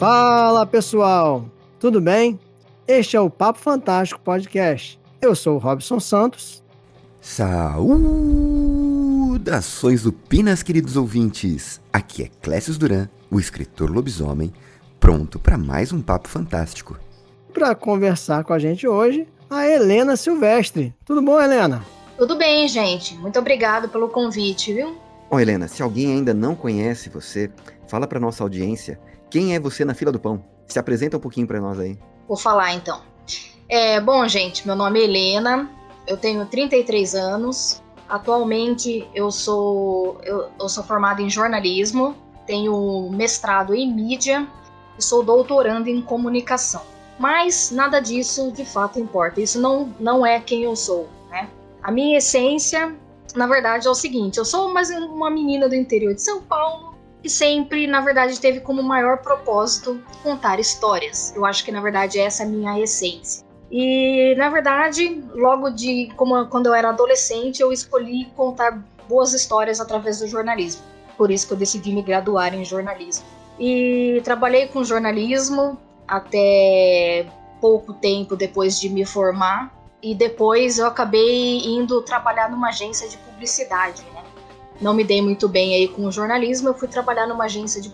Fala pessoal, tudo bem? Este é o Papo Fantástico Podcast. Eu sou o Robson Santos. Saudações upinas, queridos ouvintes! Aqui é Clécio Duran, o escritor lobisomem, pronto para mais um Papo Fantástico. Para conversar com a gente hoje, a Helena Silvestre. Tudo bom, Helena? Tudo bem, gente. Muito obrigado pelo convite, viu? Bom, Helena, se alguém ainda não conhece você, fala para nossa audiência quem é você na fila do pão. Se apresenta um pouquinho para nós aí. Vou falar então. É, bom, gente, meu nome é Helena, eu tenho 33 anos. Atualmente eu sou eu, eu sou formada em jornalismo, tenho mestrado em mídia e sou doutorando em comunicação. Mas nada disso de fato importa. Isso não, não é quem eu sou, né? A minha essência na verdade, é o seguinte: eu sou mais uma menina do interior de São Paulo que sempre, na verdade, teve como maior propósito contar histórias. Eu acho que, na verdade, essa é a minha essência. E, na verdade, logo de como, quando eu era adolescente, eu escolhi contar boas histórias através do jornalismo. Por isso que eu decidi me graduar em jornalismo. E trabalhei com jornalismo até pouco tempo depois de me formar e depois eu acabei indo trabalhar numa agência de publicidade, né? Não me dei muito bem aí com o jornalismo, eu fui trabalhar numa agência de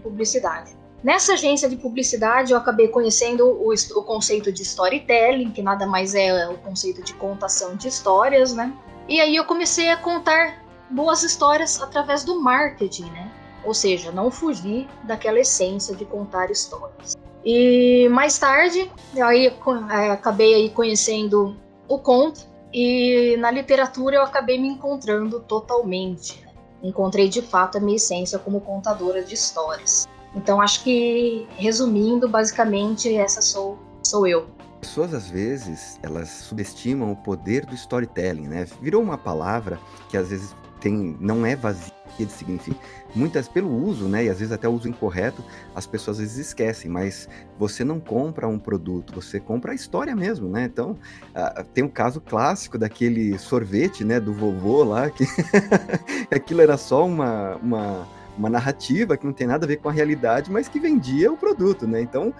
publicidade. Nessa agência de publicidade eu acabei conhecendo o, o conceito de storytelling, que nada mais é o conceito de contação de histórias, né? E aí eu comecei a contar boas histórias através do marketing, né? Ou seja, não fugir daquela essência de contar histórias. E mais tarde, aí é, acabei aí conhecendo o conto e na literatura eu acabei me encontrando totalmente. Encontrei de fato a minha essência como contadora de histórias. Então acho que resumindo, basicamente essa sou sou eu. Pessoas às vezes elas subestimam o poder do storytelling, né? Virou uma palavra que às vezes tem não é vazia de significa muitas pelo uso, né, e às vezes até o uso incorreto, as pessoas às vezes esquecem, mas você não compra um produto, você compra a história mesmo, né? Então, uh, tem um caso clássico daquele sorvete, né, do vovô lá, que aquilo era só uma, uma, uma narrativa que não tem nada a ver com a realidade, mas que vendia o produto, né? Então,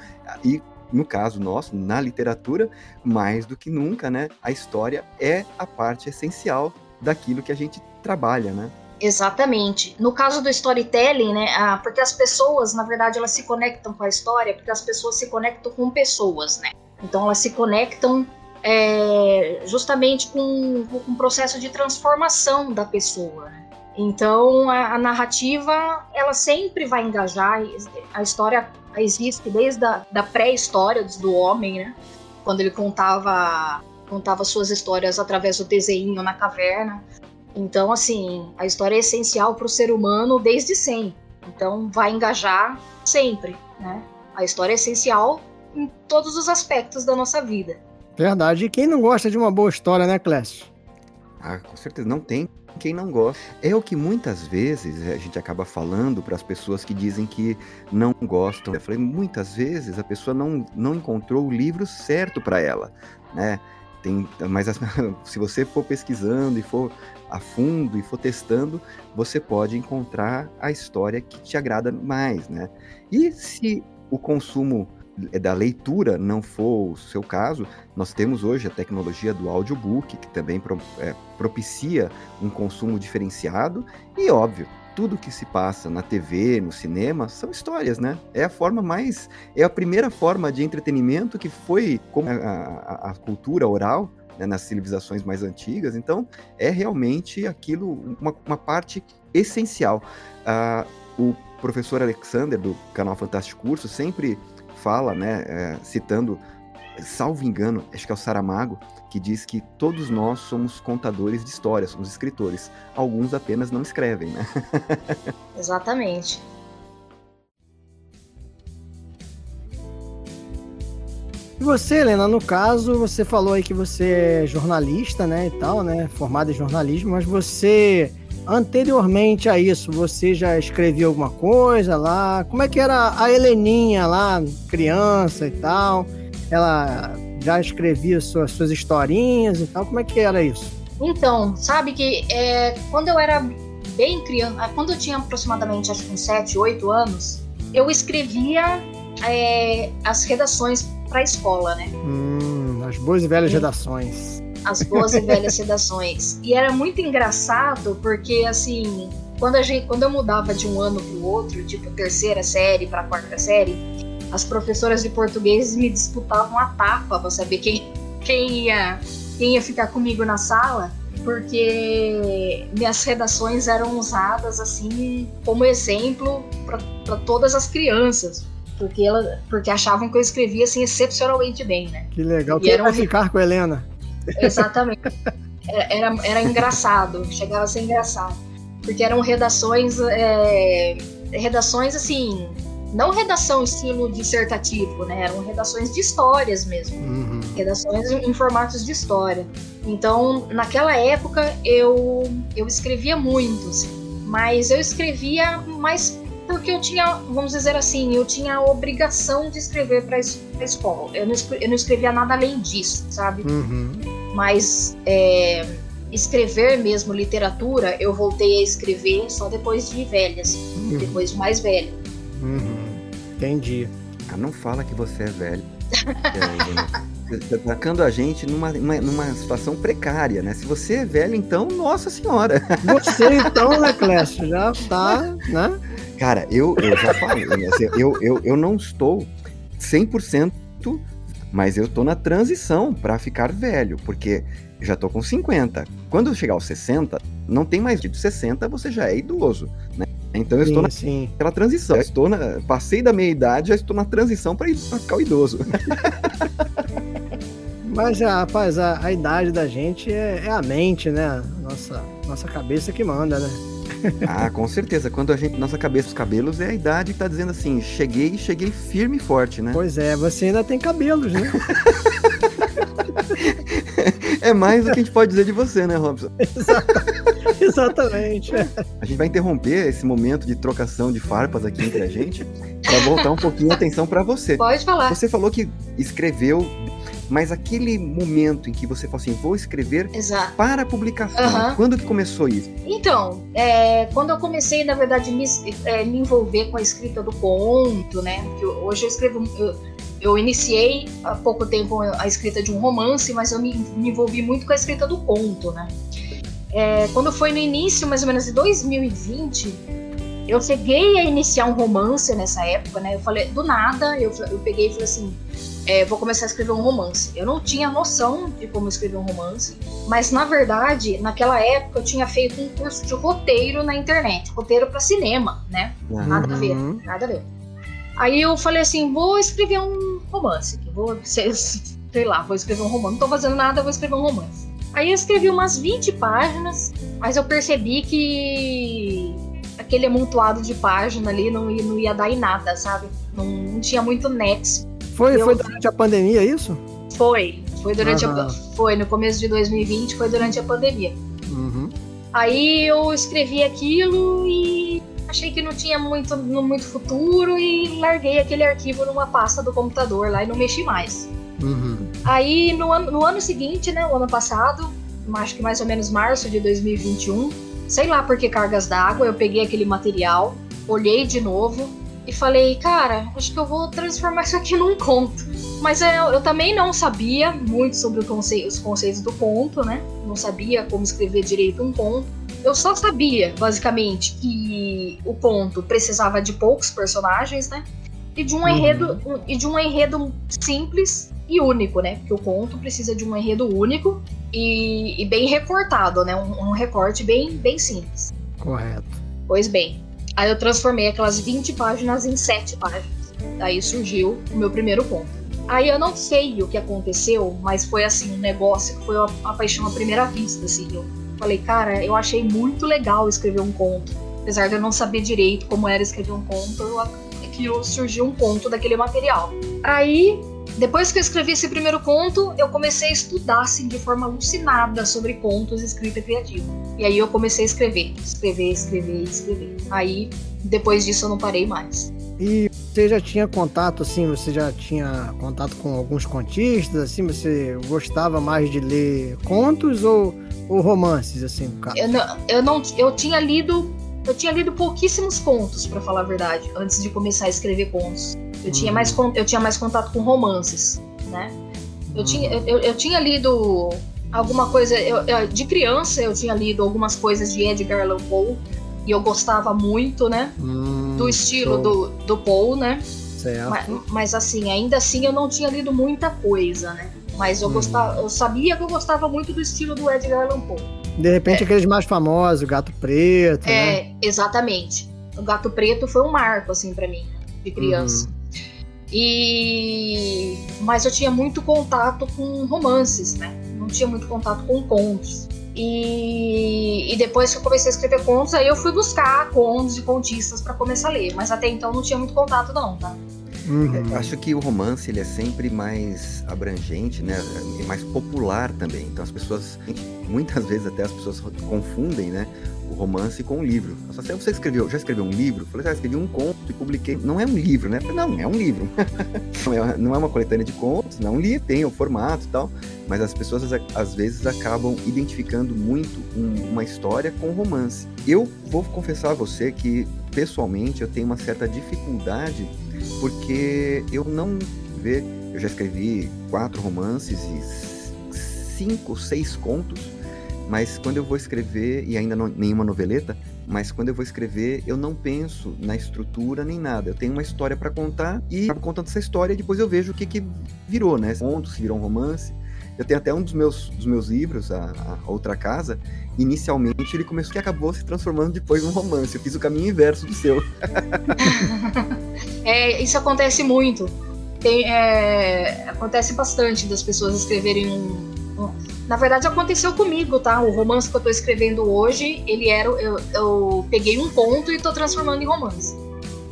e no caso nosso, na literatura, mais do que nunca, né, a história é a parte essencial daquilo que a gente trabalha, né? Exatamente. No caso do storytelling, né, porque as pessoas, na verdade, elas se conectam com a história, porque as pessoas se conectam com pessoas, né? Então elas se conectam é, justamente com, com um processo de transformação da pessoa. Né? Então a, a, narrativa ela sempre vai engajar. A história existe desde a da pré-história do homem, né? Quando ele contava contava suas histórias através do desenho na caverna. Então, assim, a história é essencial para o ser humano desde sempre. Então, vai engajar sempre, né? A história é essencial em todos os aspectos da nossa vida. Verdade. E quem não gosta de uma boa história, né, Clécio? Ah, com certeza. Não tem quem não gosta. É o que muitas vezes a gente acaba falando para as pessoas que dizem que não gostam. Eu falei, muitas vezes a pessoa não, não encontrou o livro certo para ela, né? Tem, mas se você for pesquisando e for a fundo e for testando, você pode encontrar a história que te agrada mais, né? E se o consumo da leitura não for o seu caso, nós temos hoje a tecnologia do audiobook, que também é, propicia um consumo diferenciado, e óbvio, tudo que se passa na TV, no cinema, são histórias, né? É a forma mais. É a primeira forma de entretenimento que foi como a, a, a cultura oral né, nas civilizações mais antigas. Então, é realmente aquilo, uma, uma parte essencial. O professor Alexander, do canal Fantástico Curso, sempre fala, né, é, citando, salvo engano, acho que é o Saramago, que diz que todos nós somos contadores de histórias, somos escritores. Alguns apenas não escrevem, né? Exatamente. E você, Helena, no caso, você falou aí que você é jornalista, né, e tal, né, formada em jornalismo, mas você, anteriormente a isso, você já escrevia alguma coisa lá? Como é que era a Heleninha lá, criança e tal? Ela já escrevia suas, suas historinhas e tal? Como é que era isso? Então, sabe que é, quando eu era bem criança, quando eu tinha aproximadamente acho que uns 7, 8 anos, eu escrevia é, as redações para a escola, né? Hum, as boas e velhas e, redações. As boas e velhas redações. E era muito engraçado porque, assim, quando, a gente, quando eu mudava de um ano para o outro, tipo terceira série para quarta série, as professoras de português me disputavam a tapa para saber quem, quem, ia, quem ia ficar comigo na sala porque minhas redações eram usadas assim como exemplo para todas as crianças. Porque, ela, porque achavam que eu escrevia assim excepcionalmente bem, né? Que legal. Quem vai ficar com a Helena? Exatamente. Era, era, era, engraçado, chegava a ser engraçado. Porque eram redações. É, redações assim. Não redação estilo dissertativo, né? Eram redações de histórias mesmo. Uhum. Redações em formatos de história. Então, naquela época, eu, eu escrevia muito, assim, mas eu escrevia mais porque eu tinha, vamos dizer assim, eu tinha a obrigação de escrever para a escola. Eu não, eu não escrevia nada além disso, sabe? Uhum. Mas é, escrever mesmo literatura, eu voltei a escrever só depois de velhas, uhum. depois de mais velha. Uhum. Entendi. Ah, não fala que você é velho. é, atacando a gente numa, numa, numa, situação precária, né? Se você é velho, então, nossa senhora. Você, então, né, Clécio, já tá, né? Cara, eu, eu já falei, né? assim, eu, eu, eu não estou 100%, mas eu tô na transição para ficar velho, porque já tô com 50. Quando eu chegar aos 60, não tem mais de 60, você já é idoso, né? Então eu sim, estou sim. naquela transição. Já estou na, passei da meia idade, já estou na transição para ficar o idoso. Mas, rapaz, a, a idade da gente é, é, a mente, né? Nossa, nossa cabeça que manda, né? ah, com certeza. Quando a gente, nossa cabeça, os cabelos, é a idade que tá dizendo assim, cheguei, cheguei firme e forte, né? Pois é, você ainda tem cabelos, né? é mais do que a gente pode dizer de você, né, Robson? Exatamente. A gente vai interromper esse momento de trocação de farpas aqui entre a gente para voltar um pouquinho a atenção para você. Pode falar. Você falou que escreveu mas aquele momento em que você falou assim, vou escrever Exato. para publicação, uhum. quando que começou isso? Então, é, quando eu comecei, na verdade, me, é, me envolver com a escrita do conto, né? Que hoje eu escrevo. Eu, eu iniciei há pouco tempo a escrita de um romance, mas eu me, me envolvi muito com a escrita do conto, né? É, quando foi no início, mais ou menos de 2020, eu cheguei a iniciar um romance nessa época, né? Eu falei, do nada, eu, eu peguei e falei assim: é, vou começar a escrever um romance. Eu não tinha noção de como escrever um romance, mas na verdade, naquela época eu tinha feito um curso de roteiro na internet, roteiro para cinema, né? Uhum. Nada a ver, nada a ver. Aí eu falei assim, vou escrever um romance, vou, sei, sei lá, vou escrever um romance. Não tô fazendo nada, vou escrever um romance. Aí eu escrevi umas 20 páginas, mas eu percebi que aquele amontoado de página ali não ia, não ia dar em nada, sabe? Não, não tinha muito nexo foi, eu... foi durante a pandemia, é isso? Foi. Foi durante a, Foi, no começo de 2020, foi durante a pandemia. Uhum. Aí eu escrevi aquilo e achei que não tinha muito, muito futuro e larguei aquele arquivo numa pasta do computador lá e não mexi mais. Uhum. Aí no ano, no ano seguinte, né, o ano passado, acho que mais ou menos março de 2021, sei lá por que cargas d'água, eu peguei aquele material, olhei de novo, e falei, cara, acho que eu vou transformar isso aqui num conto. Mas eu, eu também não sabia muito sobre conce os conceitos do conto, né? Não sabia como escrever direito um conto. Eu só sabia, basicamente, que o conto precisava de poucos personagens, né? E de um uhum. enredo e de um enredo simples e único, né? Porque o conto precisa de um enredo único e, e bem recortado, né? Um, um recorte bem, bem simples. Correto. Pois bem, Aí eu transformei aquelas 20 páginas em 7 páginas. Daí surgiu o meu primeiro conto. Aí eu não sei o que aconteceu, mas foi assim, um negócio que foi uma, uma paixão à primeira vista, assim. Eu falei, cara, eu achei muito legal escrever um conto. Apesar de eu não saber direito como era escrever um conto, eu, é que surgiu um conto daquele material. Aí depois que eu escrevi esse primeiro conto, eu comecei a estudar assim, de forma alucinada sobre contos e escrita criativa. E aí eu comecei a escrever, escrever, escrever, escrever. Aí, depois disso, eu não parei mais. E você já tinha contato, assim, você já tinha contato com alguns contistas, assim, você gostava mais de ler contos ou, ou romances, assim, no caso? Eu não, eu não, eu tinha lido, eu tinha lido pouquíssimos contos, para falar a verdade, antes de começar a escrever contos. Eu, tinha mais, eu tinha mais contato com romances, né? Eu, tinha, eu, eu tinha lido alguma coisa. Eu, eu, de criança eu tinha lido algumas coisas de Edgar Allan Poe e eu gostava muito, né? Hum, do estilo do, do Poe, né? Certo. Mas, mas, assim, ainda assim eu não tinha lido muita coisa, né? Mas eu, hum. gostava, eu sabia que eu gostava muito do estilo do Edgar Allan Poe. De repente, é. aqueles mais famosos, o Gato Preto. É, né? exatamente. O Gato Preto foi um marco, assim, para mim, de criança. Uhum. E mas eu tinha muito contato com romances, né? Não tinha muito contato com contos. E, e depois que eu comecei a escrever contos, aí eu fui buscar contos e contistas para começar a ler. Mas até então não tinha muito contato, não, tá? Uhum. É, acho que o romance ele é sempre mais abrangente, né? E mais popular também. Então as pessoas, muitas vezes até as pessoas confundem, né? Romance com o livro. Eu só sei, você escreveu, já escreveu um livro? Eu falei, ah, escrevi um conto e publiquei. Não é um livro, né? falei, não, é um livro. É, não é uma coletânea de contos, não é um livro, tem o formato e tal. Mas as pessoas às vezes acabam identificando muito um, uma história com romance. Eu vou confessar a você que, pessoalmente, eu tenho uma certa dificuldade porque eu não vê. Eu já escrevi quatro romances e cinco, seis contos mas quando eu vou escrever, e ainda não, nenhuma noveleta, mas quando eu vou escrever, eu não penso na estrutura nem nada. Eu tenho uma história para contar e acabo contando essa história e depois eu vejo o que, que virou, né? Conto, se virou um romance. Eu tenho até um dos meus, dos meus livros, a, a, Outra Casa, inicialmente ele começou e acabou se transformando depois num romance. Eu fiz o caminho inverso do seu. é, isso acontece muito. Tem, é, acontece bastante das pessoas escreverem um, na verdade, aconteceu comigo, tá? O romance que eu tô escrevendo hoje, ele era. Eu, eu peguei um conto e tô transformando em romance.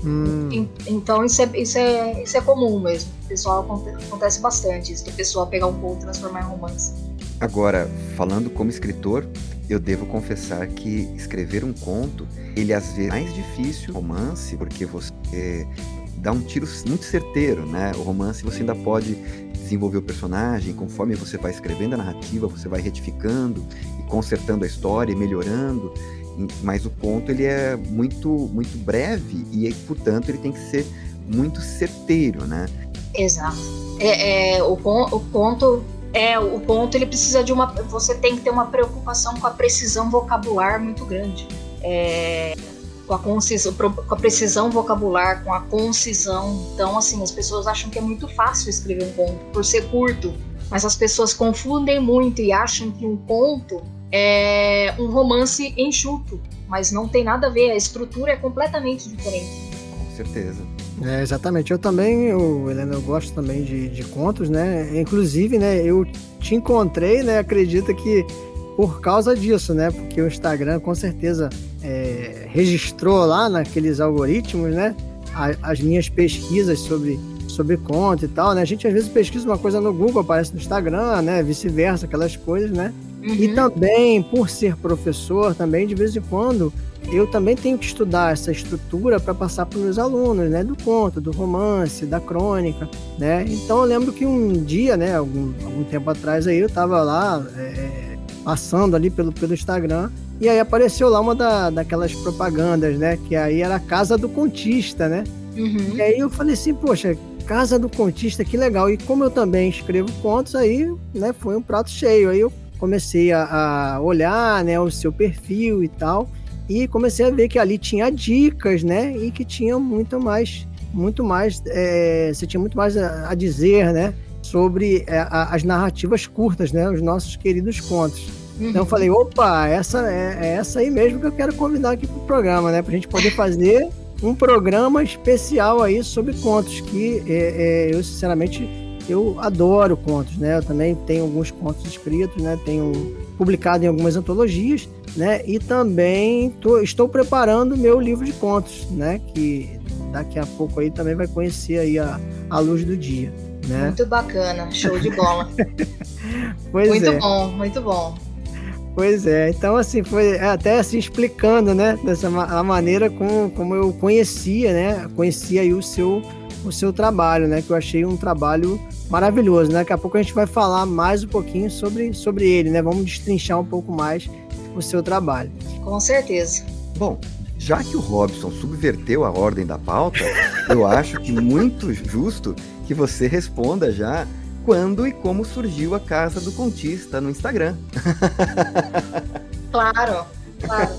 Hum. Então isso é, isso, é, isso é comum mesmo. O pessoal acontece bastante isso, do pessoal pegar um conto e transformar em romance. Agora, falando como escritor, eu devo confessar que escrever um conto, ele às vezes é mais difícil romance, porque você dá um tiro muito certeiro, né? O romance você ainda pode desenvolver o personagem, conforme você vai escrevendo a narrativa, você vai retificando e consertando a história e melhorando. Mas o ponto ele é muito muito breve e portanto ele tem que ser muito certeiro, né? Exato. É, é o, o ponto é o ponto ele precisa de uma você tem que ter uma preocupação com a precisão vocabular muito grande. É, com a concisão, com a precisão vocabular, com a concisão. Então, assim, as pessoas acham que é muito fácil escrever um conto por ser curto, mas as pessoas confundem muito e acham que um conto é um romance enxuto, mas não tem nada a ver, a estrutura é completamente diferente. Com certeza. É, exatamente. Eu também, eu, Helena, eu gosto também de, de contos, né? Inclusive, né, eu te encontrei, né? Acredita que por causa disso, né? Porque o Instagram com certeza é, registrou lá naqueles algoritmos, né? as minhas pesquisas sobre, sobre conta e tal, né? A gente às vezes pesquisa uma coisa no Google, aparece no Instagram, né? Vice-versa, aquelas coisas, né? Uhum. E também, por ser professor, também de vez em quando eu também tenho que estudar essa estrutura para passar para os meus alunos, né? Do conto, do romance, da crônica, né? Então eu lembro que um dia, né? Algum, algum tempo atrás aí eu estava lá é, passando ali pelo, pelo Instagram e aí apareceu lá uma da, daquelas propagandas, né? Que aí era a Casa do Contista, né? Uhum. E aí eu falei assim, poxa, Casa do Contista, que legal. E como eu também escrevo contos, aí né, foi um prato cheio. Aí eu comecei a, a olhar né, o seu perfil e tal. E comecei a ver que ali tinha dicas, né? E que tinha muito mais, muito mais, é, você tinha muito mais a, a dizer, né? Sobre é, a, as narrativas curtas, né? Os nossos queridos contos. Então eu falei, opa, essa é, é, essa aí mesmo que eu quero convidar aqui pro programa, né? Pra gente poder fazer um programa especial aí sobre contos, que é, é, eu sinceramente eu adoro contos, né? Eu também tenho alguns contos escritos, né? Tenho publicado em algumas antologias, né? E também tô, estou preparando meu livro de contos, né? Que daqui a pouco aí também vai conhecer aí a, a luz do dia, né? Muito bacana, show de bola. pois muito é. bom, muito bom. Pois é, então assim, foi até assim explicando, né, dessa a maneira como, como eu conhecia, né, conhecia aí o seu, o seu trabalho, né, que eu achei um trabalho maravilhoso, né, daqui a pouco a gente vai falar mais um pouquinho sobre, sobre ele, né, vamos destrinchar um pouco mais o seu trabalho. Com certeza. Bom, já que o Robson subverteu a ordem da pauta, eu acho que muito justo que você responda já quando e como surgiu a Casa do Contista no Instagram. Claro, claro.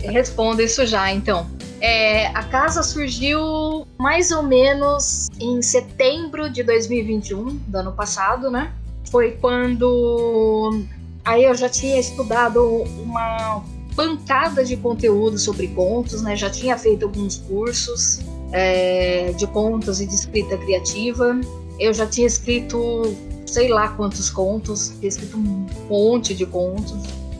Respondo isso já, então. É, a casa surgiu mais ou menos em setembro de 2021, do ano passado, né? Foi quando aí eu já tinha estudado uma pancada de conteúdo sobre contos, né? Já tinha feito alguns cursos é, de contos e de escrita criativa. Eu já tinha escrito sei lá quantos contos, tinha escrito um monte de contos.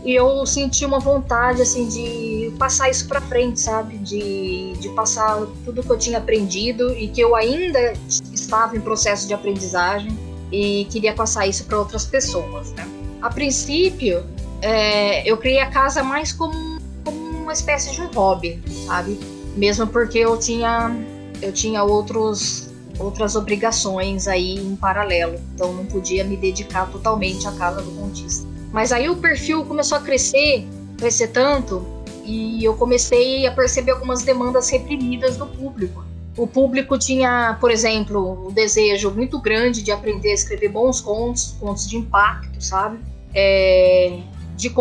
E eu senti uma vontade, assim, de passar isso para frente, sabe? De, de passar tudo que eu tinha aprendido e que eu ainda estava em processo de aprendizagem e queria passar isso para outras pessoas, né? A princípio, é, eu criei a casa mais como, como uma espécie de hobby, sabe? Mesmo porque eu tinha, eu tinha outros, outras obrigações aí em paralelo, então não podia me dedicar totalmente à casa do contista. Mas aí o perfil começou a crescer, crescer tanto, e eu comecei a perceber algumas demandas reprimidas do público. O público tinha, por exemplo, um desejo muito grande de aprender a escrever bons contos, contos de impacto, sabe? É, de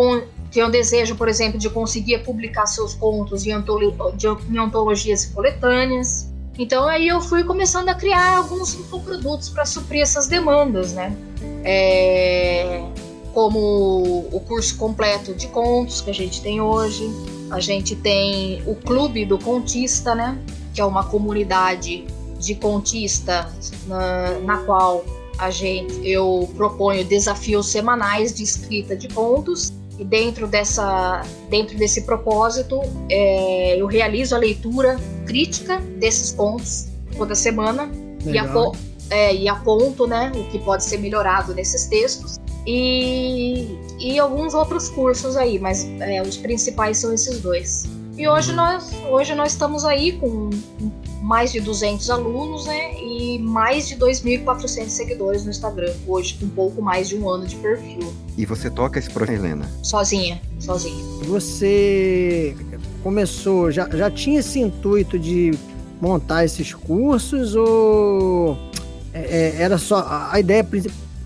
tem o desejo, por exemplo, de conseguir publicar seus contos em, antolo de, em antologias e coletâneas. Então aí eu fui começando a criar alguns produtos para suprir essas demandas, né? É, como o curso completo de contos que a gente tem hoje. A gente tem o Clube do Contista, né? Que é uma comunidade de contistas na, na qual a gente eu proponho desafios semanais de escrita de contos e dentro dessa dentro desse propósito é, eu realizo a leitura crítica desses contos toda semana e, apo, é, e, aponto né o que pode ser melhorado nesses textos e, e alguns outros cursos aí mas é, os principais são esses dois e hoje uhum. nós hoje nós estamos aí com mais de 200 alunos, né? E mais de 2.400 seguidores no Instagram, hoje com um pouco mais de um ano de perfil. E você toca esse projeto, Helena? Sozinha, sozinha. Você começou, já, já tinha esse intuito de montar esses cursos ou é, é era só a ideia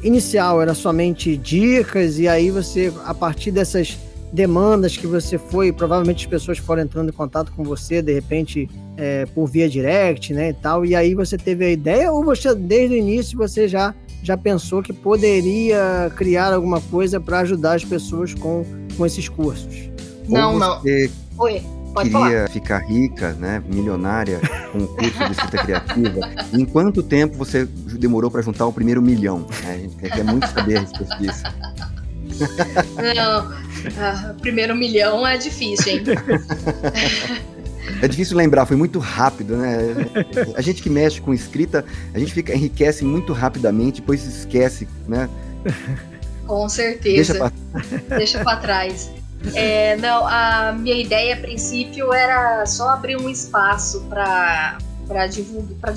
inicial era somente dicas e aí você a partir dessas demandas que você foi, provavelmente as pessoas foram entrando em contato com você, de repente, é, por via direct, né, e tal, e aí você teve a ideia, ou você, desde o início, você já, já pensou que poderia criar alguma coisa para ajudar as pessoas com, com esses cursos? Não, ou não. Oi. Pode queria falar. ficar rica, né, milionária, com o curso de escrita criativa. Em quanto tempo você demorou para juntar o primeiro milhão? A gente quer muito saber a respeito disso. Não, ah, primeiro milhão é difícil, hein? É difícil lembrar, foi muito rápido, né? A gente que mexe com escrita, a gente fica enriquece muito rapidamente, depois esquece, né? Com certeza. Deixa pra trás. É, não, a minha ideia a princípio era só abrir um espaço para para divulgar,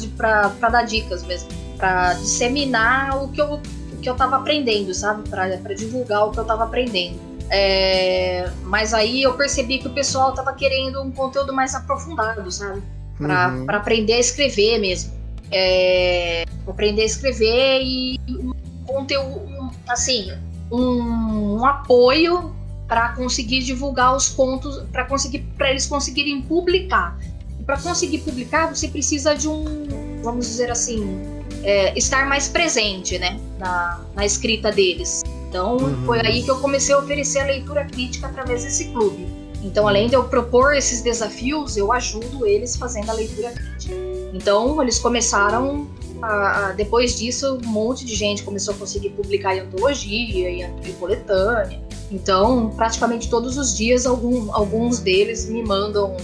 para dar dicas mesmo, para disseminar o que eu que eu estava aprendendo, sabe, para divulgar o que eu estava aprendendo. É, mas aí eu percebi que o pessoal tava querendo um conteúdo mais aprofundado, sabe? Pra, uhum. Pra aprender a escrever mesmo. É, aprender a escrever e um conteúdo, assim, um, um apoio para conseguir divulgar os contos, para conseguir, para eles conseguirem publicar. E para conseguir publicar, você precisa de um, vamos dizer assim, é, estar mais presente, né, na, na escrita deles. Então uhum. foi aí que eu comecei a oferecer a leitura crítica através desse clube. Então, além de eu propor esses desafios, eu ajudo eles fazendo a leitura crítica. Então, eles começaram a, a, depois disso, um monte de gente começou a conseguir publicar em antologia e em coletânea. Então, praticamente todos os dias, algum, alguns deles me mandam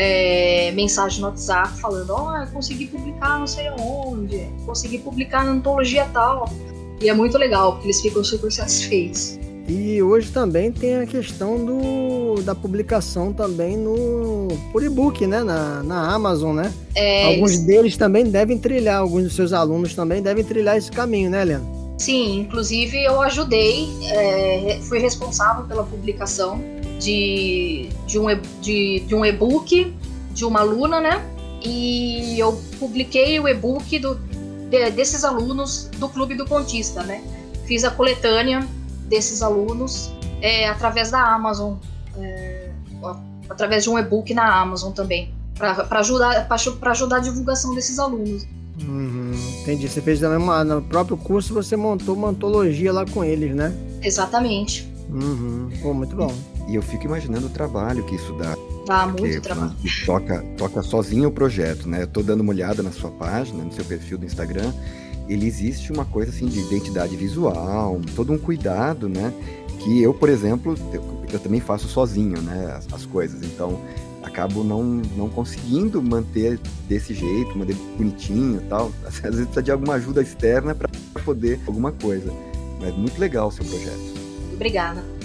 é, mensagem no WhatsApp falando: Ó, oh, consegui publicar não sei onde, consegui publicar na antologia tal. E é muito legal, porque eles ficam super satisfeitos. E hoje também tem a questão do, da publicação também no por e-book, né? Na, na Amazon, né? É, alguns eles... deles também devem trilhar, alguns dos seus alunos também devem trilhar esse caminho, né, Helena? Sim, inclusive eu ajudei, é, fui responsável pela publicação de, de um de, de um e-book de uma aluna, né? E eu publiquei o e-book do, de, desses alunos do Clube do Contista, né? Fiz a coletânea desses alunos é, através da Amazon, é, através de um e-book na Amazon também, para ajudar, ajudar a divulgação desses alunos. Uhum, entendi. Você fez também uma, no próprio curso, você montou uma antologia lá com eles, né? Exatamente. Uhum. Pô, muito bom. E eu fico imaginando o trabalho que isso dá. Dá muito trabalho. Toca, toca sozinho o projeto, né? Eu tô dando uma olhada na sua página, no seu perfil do Instagram. Ele existe uma coisa assim de identidade visual, todo um cuidado, né? Que eu, por exemplo, eu, eu também faço sozinho, né? As, as coisas. Então, acabo não, não conseguindo manter desse jeito, manter bonitinho e tal. Às vezes precisa de alguma ajuda externa para poder alguma coisa. Mas muito legal o seu projeto. Obrigada.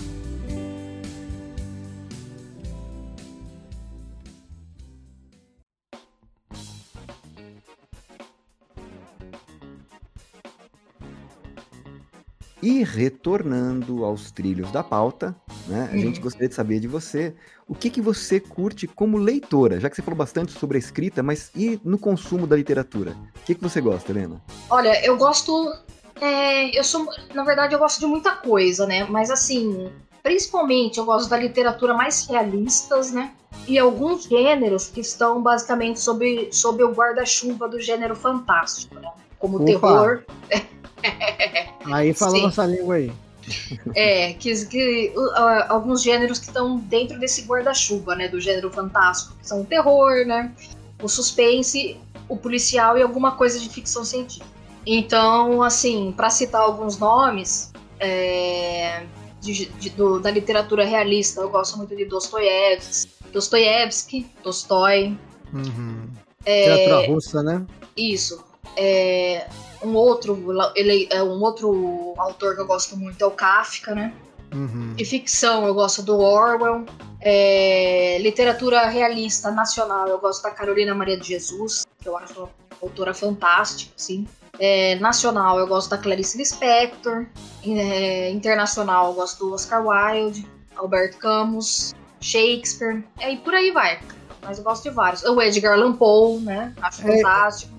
E retornando aos trilhos da pauta, né, a gente gostaria de saber de você o que, que você curte como leitora, já que você falou bastante sobre a escrita, mas e no consumo da literatura? O que, que você gosta, Helena? Olha, eu gosto. É, eu sou, na verdade, eu gosto de muita coisa, né? Mas assim, principalmente eu gosto da literatura mais realistas, né? E alguns gêneros que estão basicamente sob, sob o guarda-chuva do gênero fantástico, né? Como o terror. Aí fala nossa língua aí. É, que, que uh, alguns gêneros que estão dentro desse guarda-chuva, né? Do gênero fantástico, que são o terror, né? O suspense, o policial e alguma coisa de ficção científica. Então, assim, para citar alguns nomes é, de, de, do, da literatura realista, eu gosto muito de Dostoiévski, Dostoiévski, Tolstói. Uhum. É, literatura russa, né? Isso. É, um outro, ele é um outro autor que eu gosto muito é o Kafka, né? Uhum. De ficção eu gosto do Orwell. É, literatura realista nacional eu gosto da Carolina Maria de Jesus, que eu acho uma autora fantástica, assim. É, nacional eu gosto da Clarice Lispector. É, internacional eu gosto do Oscar Wilde, Alberto Camus, Shakespeare, é, e por aí vai. Mas eu gosto de vários. O Edgar Allan Poe, né? Acho é, fantástico.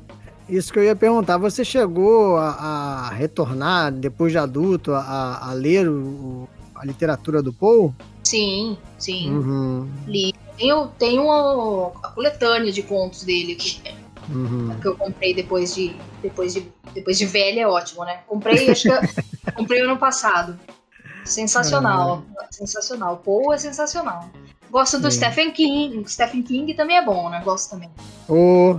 Isso que eu ia perguntar, você chegou a, a retornar, depois de adulto, a, a ler o, a literatura do Poe? Sim, sim. Uhum. Li. Tenho, tenho a, a coletânea de contos dele aqui. Uhum. Que eu comprei depois de, depois de. Depois de velha é ótimo, né? Comprei, acho que comprei ano passado. Sensacional. Uhum. Sensacional. Poe é sensacional. Gosto do Sim. Stephen King. Stephen King também é bom, né? Gosto também. Oh,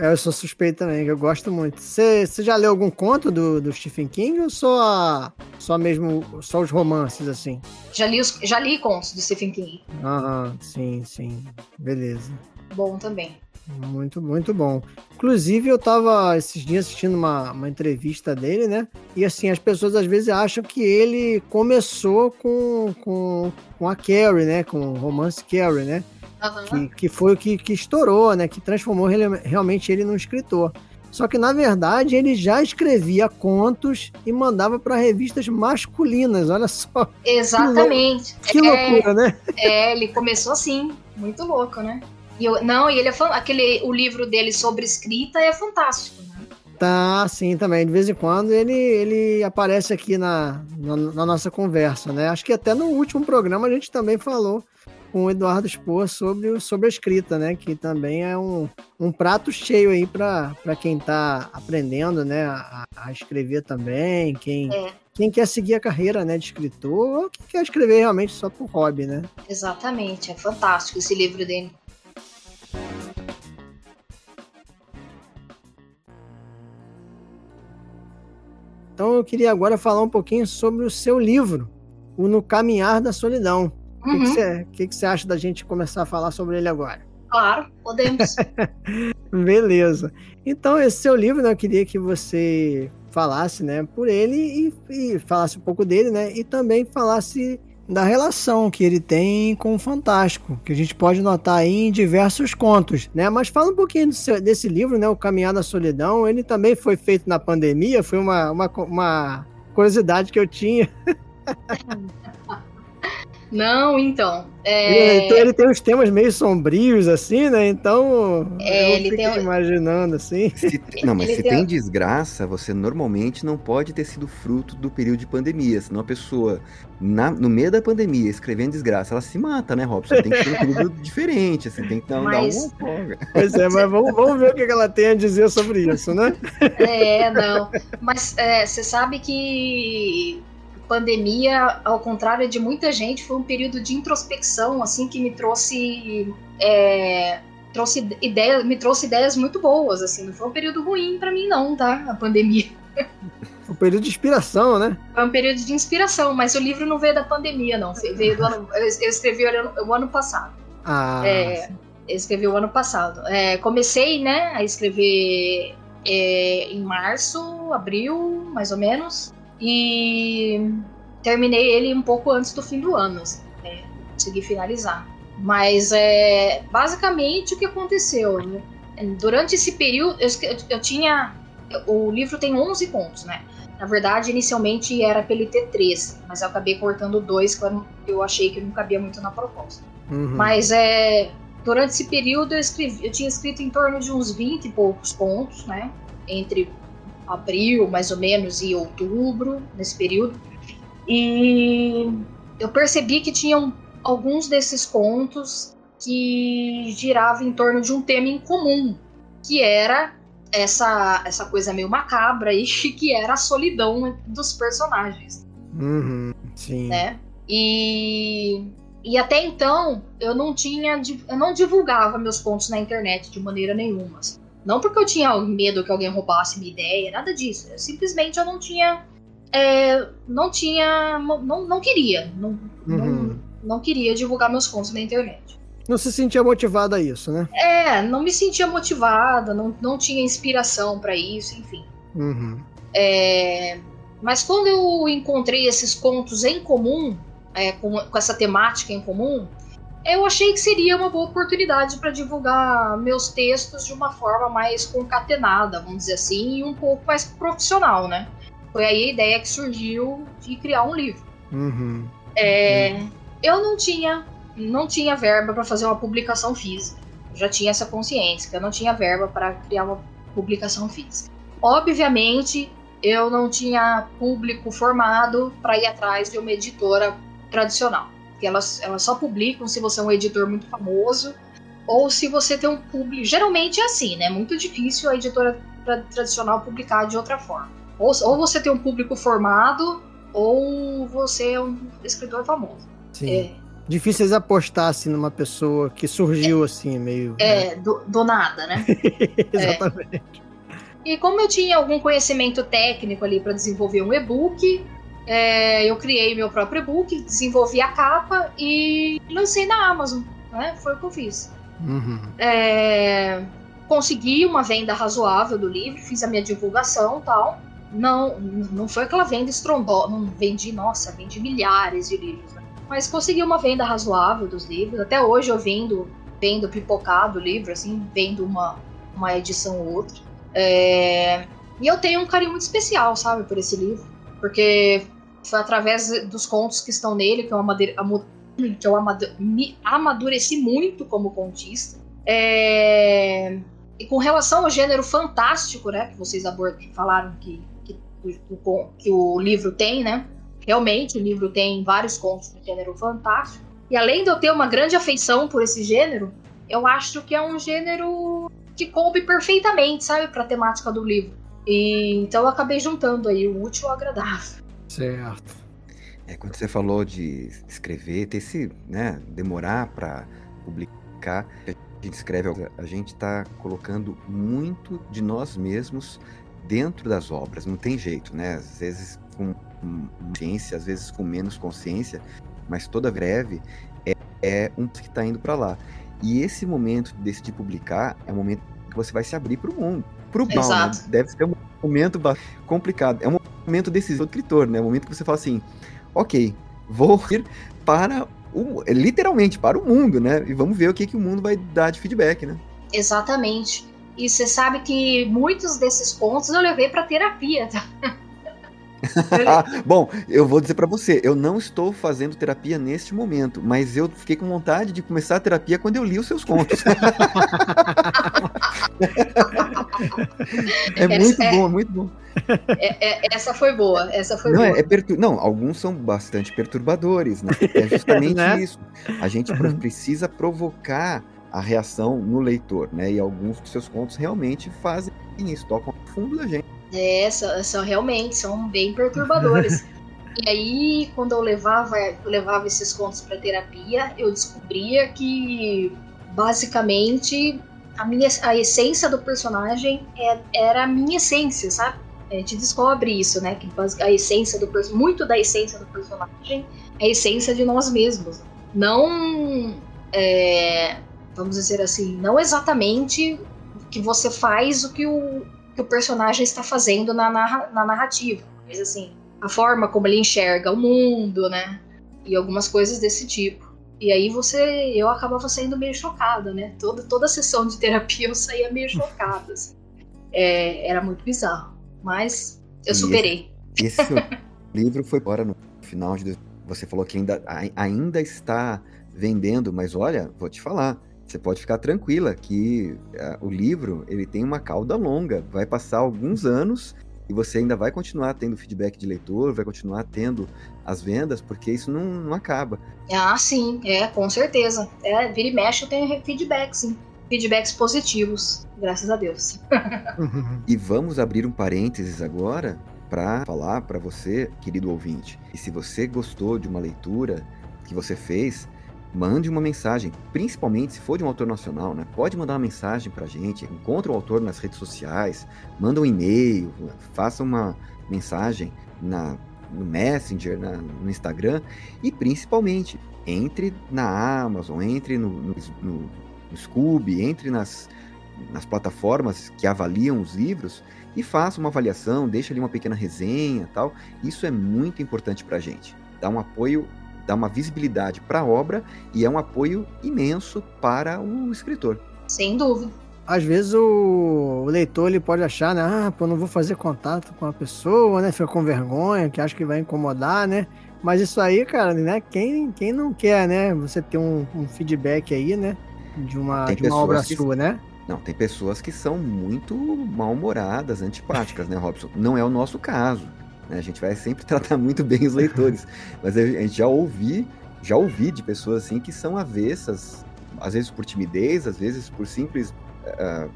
eu sou suspeito também, eu gosto muito. Você já leu algum conto do, do Stephen King ou só, só mesmo só os romances assim? Já li, os, já li contos do Stephen King. Aham, sim, sim. Beleza. Bom também. Muito, muito bom. Inclusive, eu tava esses dias assistindo uma, uma entrevista dele, né? E assim, as pessoas às vezes acham que ele começou com, com, com a Carrie, né? Com o romance Carrie, né? Uhum. Que, que foi o que, que estourou, né? Que transformou ele, realmente ele num escritor. Só que, na verdade, ele já escrevia contos e mandava para revistas masculinas, olha só. Exatamente. Que, lou que loucura, é, né? É, ele começou assim, muito louco, né? E eu, não, e ele é aquele o livro dele sobre escrita é fantástico, né? Tá, sim, também. De vez em quando ele, ele aparece aqui na, na, na, nossa conversa, né? Acho que até no último programa a gente também falou com o Eduardo Spohr sobre, sobre a escrita, né? Que também é um, um prato cheio aí para quem está aprendendo, né? A, a, escrever também, quem, é. quem quer seguir a carreira né, de escritor ou quem quer escrever realmente só por hobby, né? Exatamente, é fantástico esse livro dele. Então eu queria agora falar um pouquinho sobre o seu livro, o No Caminhar da Solidão. Uhum. O que, você, que, que você acha da gente começar a falar sobre ele agora? Claro, podemos. Beleza. Então, esse seu livro, né, eu queria que você falasse né, por ele e, e falasse um pouco dele, né? E também falasse da relação que ele tem com o Fantástico, que a gente pode notar aí em diversos contos, né? Mas fala um pouquinho desse, desse livro, né? O Caminhar da Solidão. Ele também foi feito na pandemia, foi uma, uma, uma curiosidade que eu tinha. Não, então. É... Então ele tem uns temas meio sombrios, assim, né? Então. É, ele tem. imaginando assim. Se, não, mas ele se tem... tem desgraça, você normalmente não pode ter sido fruto do período de pandemia. Senão a pessoa, na, no meio da pandemia, escrevendo desgraça, ela se mata, né, Robson? Tem que ter um período diferente, assim, tem que dar, mas... dar uma folga. Pois é, mas vamos, vamos ver o que ela tem a dizer sobre isso, né? É, não. Mas é, você sabe que pandemia, ao contrário de muita gente, foi um período de introspecção, assim, que me trouxe. É, trouxe ideia, me trouxe ideias muito boas, assim, não foi um período ruim para mim, não, tá? A pandemia. Um período de inspiração, né? Foi um período de inspiração, mas o livro não veio da pandemia, não. Veio do ano, eu escrevi o ano, o ano passado. Ah. É, eu escrevi o ano passado. É, comecei, né, a escrever é, em março, abril, mais ou menos. E terminei ele um pouco antes do fim do ano, assim, né? consegui finalizar. Mas é basicamente o que aconteceu. Né? Durante esse período, eu, eu, tinha. O livro tem 11 contos, né? Na verdade, inicialmente era pra ele ter 13, mas eu acabei cortando dois que eu achei que não cabia muito na proposta. Uhum. Mas é, durante esse período eu, escrevi, eu tinha escrito em torno de uns 20 e poucos contos, né? Entre abril, mais ou menos, e outubro, nesse período. E eu percebi que tinham alguns desses contos que giravam em torno de um tema em comum, que era essa, essa coisa meio macabra aí, que era a solidão dos personagens. Uhum, sim. Né? E, e até então eu não tinha. Eu não divulgava meus contos na internet de maneira nenhuma. Assim. Não porque eu tinha medo que alguém roubasse minha ideia, nada disso. Eu, simplesmente eu não tinha. É, não tinha. Não, não queria. Não, uhum. não, não, queria divulgar meus contos na internet. Não se sentia motivada a isso, né? É, não me sentia motivada, não, não tinha inspiração para isso, enfim. Uhum. É, mas quando eu encontrei esses contos em comum, é, com, com essa temática em comum, eu achei que seria uma boa oportunidade para divulgar meus textos de uma forma mais concatenada, vamos dizer assim, e um pouco mais profissional, né? Foi aí a ideia que surgiu de criar um livro. Uhum. É, uhum. Eu não tinha, não tinha verba para fazer uma publicação física. Eu já tinha essa consciência que eu não tinha verba para criar uma publicação física. Obviamente, eu não tinha público formado para ir atrás de uma editora tradicional porque elas, elas só publicam se você é um editor muito famoso ou se você tem um público. Geralmente é assim, né? É muito difícil a editora tradicional publicar de outra forma. Ou, ou você tem um público formado ou você é um escritor famoso. Sim. É. Difícil eles apostar assim numa pessoa que surgiu é, assim, meio. É, né? do, do, nada, né? Exatamente. É. E como eu tinha algum conhecimento técnico ali para desenvolver um e-book, é, eu criei meu próprio e-book, desenvolvi a capa e lancei na Amazon. Né? Foi o que eu fiz. Uhum. É, consegui uma venda razoável do livro, fiz a minha divulgação tal. Não, não foi aquela venda estrondosa, não vendi, nossa, vendi milhares de livros. Né? Mas consegui uma venda razoável dos livros. Até hoje eu vendo, vendo pipocado o livro, assim, vendo uma, uma edição ou outra. É, e eu tenho um carinho muito especial, sabe, por esse livro. Porque foi através dos contos que estão nele que eu, amadeire, que eu me amadureci muito como contista. É... E com relação ao gênero fantástico, né, que vocês falaram que, que, o, que o livro tem, né? Realmente, o livro tem vários contos do gênero fantástico. E além de eu ter uma grande afeição por esse gênero, eu acho que é um gênero que coube perfeitamente, sabe, para a temática do livro. E então eu acabei juntando aí o útil ao agradável. Certo. É, quando você falou de escrever, ter esse, né, demorar para publicar, a gente escreve, a gente está colocando muito de nós mesmos dentro das obras, não tem jeito, né? Às vezes com consciência, às vezes com menos consciência, mas toda greve é, é um que está indo para lá. E esse momento de decidir publicar é o momento que você vai se abrir para o mundo, para o mal, né? Deve ser um momento complicado. É um momento decisivo do escritor, né? O momento que você fala assim, ok, vou ir para o, literalmente para o mundo, né? E vamos ver o que, que o mundo vai dar de feedback, né? Exatamente. E você sabe que muitos desses pontos eu levei para terapia, tá? Bom, eu vou dizer para você, eu não estou fazendo terapia neste momento, mas eu fiquei com vontade de começar a terapia quando eu li os seus contos. é muito é, bom, é muito bom. É, é, essa foi boa, essa foi não, boa. É, pertur... Não, alguns são bastante perturbadores, né? É justamente né? isso. A gente uhum. precisa provocar a reação no leitor, né? E alguns dos seus contos realmente fazem isso, tocam fundo da gente. É, são, são realmente, são bem perturbadores. e aí, quando eu levava, eu levava esses contos para terapia, eu descobria que basicamente a minha a essência do personagem é, era a minha essência, sabe? A gente descobre isso, né? Que a essência do muito da essência do personagem é a essência de nós mesmos. Não é, vamos dizer assim, não exatamente que você faz o que o, que o personagem está fazendo na, na narrativa, mas assim, a forma como ele enxerga o mundo, né? E algumas coisas desse tipo. E aí você, eu acabava saindo meio chocada, né? Toda, toda a sessão de terapia eu saía meio chocada. Assim. É, era muito bizarro. Mas eu superei. Esse, esse livro foi agora no final de. Você falou que ainda, ainda está vendendo, mas olha, vou te falar você pode ficar tranquila que uh, o livro ele tem uma cauda longa, vai passar alguns anos e você ainda vai continuar tendo feedback de leitor, vai continuar tendo as vendas, porque isso não, não acaba. Ah, sim, é, com certeza. É, vira e mexe eu tenho feedback, sim. Feedbacks positivos, graças a Deus. e vamos abrir um parênteses agora para falar para você, querido ouvinte. E se você gostou de uma leitura que você fez, mande uma mensagem, principalmente se for de um autor nacional, né? Pode mandar uma mensagem pra gente, encontra o autor nas redes sociais, manda um e-mail, faça uma mensagem na, no Messenger, na, no Instagram e principalmente entre na Amazon, entre no, no, no, no Scooby, entre nas, nas plataformas que avaliam os livros e faça uma avaliação, deixa ali uma pequena resenha tal. Isso é muito importante pra gente. Dá um apoio dá uma visibilidade para a obra e é um apoio imenso para o escritor. Sem dúvida. Às vezes o, o leitor ele pode achar, né? Ah, pô, não vou fazer contato com a pessoa, né? Fica com vergonha, que acha que vai incomodar, né? Mas isso aí, cara, né? Quem, quem não quer, né? Você ter um, um feedback aí, né? De uma, de uma obra que... sua, né? Não, tem pessoas que são muito mal-humoradas, antipáticas, né, Robson? Não é o nosso caso. Né? A gente vai sempre tratar muito bem os leitores. Mas a gente já ouvi, já ouvi de pessoas assim que são avessas, às vezes por timidez, às vezes por simples. Uh,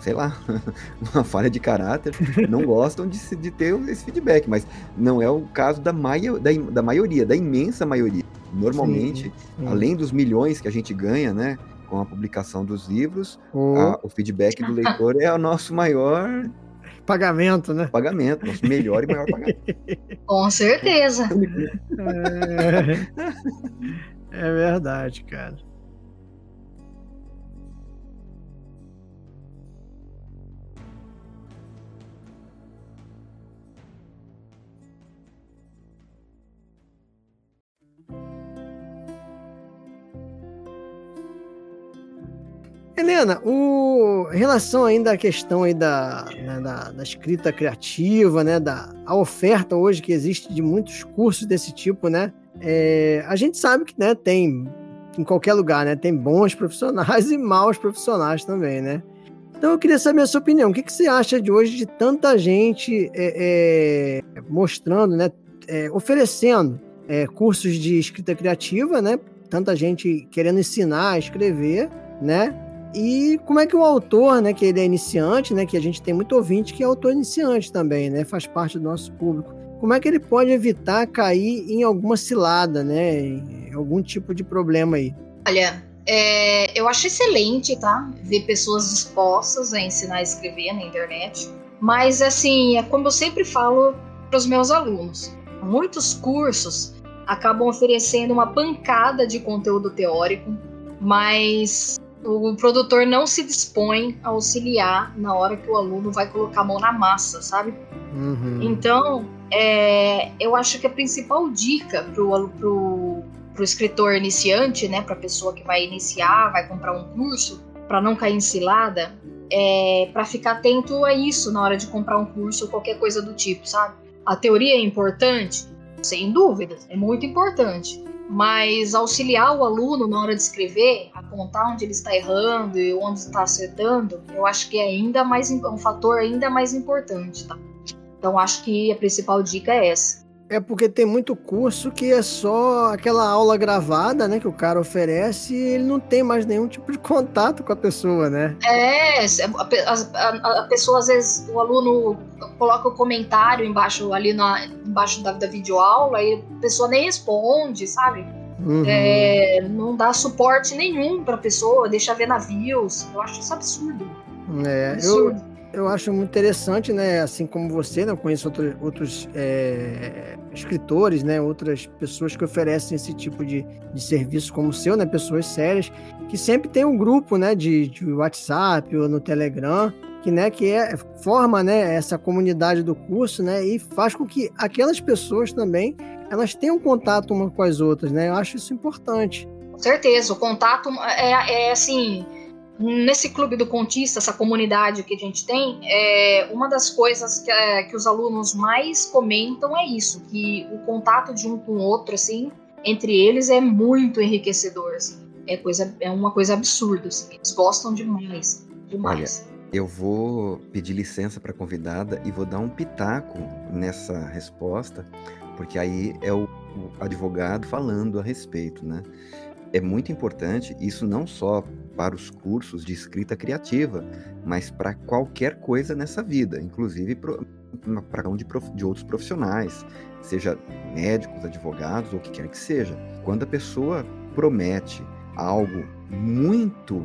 sei lá, uma falha de caráter, não gostam de, de ter esse feedback, mas não é o caso da, maio, da, da maioria, da imensa maioria. Normalmente, sim, sim. além dos milhões que a gente ganha, né, com a publicação dos livros, oh. a, o feedback do leitor é o nosso maior Pagamento, né? Pagamento, nosso melhor e maior pagamento. Com certeza. É, é verdade, cara. Helena, o, em relação ainda à questão aí da, né, da, da, escrita criativa, né, da a oferta hoje que existe de muitos cursos desse tipo, né, é, a gente sabe que né, tem em qualquer lugar, né, tem bons profissionais e maus profissionais também, né. Então eu queria saber a sua opinião. O que, que você acha de hoje de tanta gente é, é, mostrando, né, é, oferecendo é, cursos de escrita criativa, né, tanta gente querendo ensinar a escrever, né? E como é que o autor, né, que ele é iniciante, né, que a gente tem muito ouvinte que é autor iniciante também, né, faz parte do nosso público. Como é que ele pode evitar cair em alguma cilada, né, em algum tipo de problema aí? Olha, é, eu acho excelente, tá, ver pessoas dispostas a ensinar a escrever na internet. Mas assim, é como eu sempre falo para os meus alunos, muitos cursos acabam oferecendo uma pancada de conteúdo teórico, mas o produtor não se dispõe a auxiliar na hora que o aluno vai colocar a mão na massa, sabe? Uhum. Então, é, eu acho que a principal dica pro, pro, pro escritor iniciante, né, para a pessoa que vai iniciar, vai comprar um curso, para não cair em cilada, é para ficar atento a isso na hora de comprar um curso ou qualquer coisa do tipo, sabe? A teoria é importante? Sem dúvida, é muito importante. Mas auxiliar o aluno na hora de escrever, apontar onde ele está errando e onde está acertando, eu acho que é ainda mais um fator ainda mais importante, tá? Então acho que a principal dica é essa. É porque tem muito curso que é só aquela aula gravada, né, que o cara oferece e ele não tem mais nenhum tipo de contato com a pessoa, né? É, a, a, a pessoa às vezes, o aluno coloca o comentário embaixo ali na, embaixo da, da videoaula e a pessoa nem responde, sabe? Uhum. É, não dá suporte nenhum para a pessoa, deixa ver navios. Eu acho isso absurdo. É, absurdo. Eu eu acho muito interessante, né? Assim como você, né? Eu conheço outro, outros é, escritores, né? Outras pessoas que oferecem esse tipo de, de serviço como o seu, né? Pessoas sérias, que sempre tem um grupo, né? De, de WhatsApp ou no Telegram, que, né? Que é, forma, né? Essa comunidade do curso, né? E faz com que aquelas pessoas também, elas tenham contato umas com as outras, né? Eu acho isso importante. Com certeza, o contato é, é assim nesse clube do contista, essa comunidade que a gente tem, é, uma das coisas que, é, que os alunos mais comentam é isso, que o contato de um com o outro, assim, entre eles é muito enriquecedor, assim. É, coisa, é uma coisa absurda, assim. Eles gostam demais, demais. Olha, eu vou pedir licença para a convidada e vou dar um pitaco nessa resposta, porque aí é o, o advogado falando a respeito, né? é muito importante, isso não só para os cursos de escrita criativa, mas para qualquer coisa nessa vida, inclusive para um de, de outros profissionais, seja médicos, advogados ou o que quer que seja. Quando a pessoa promete algo muito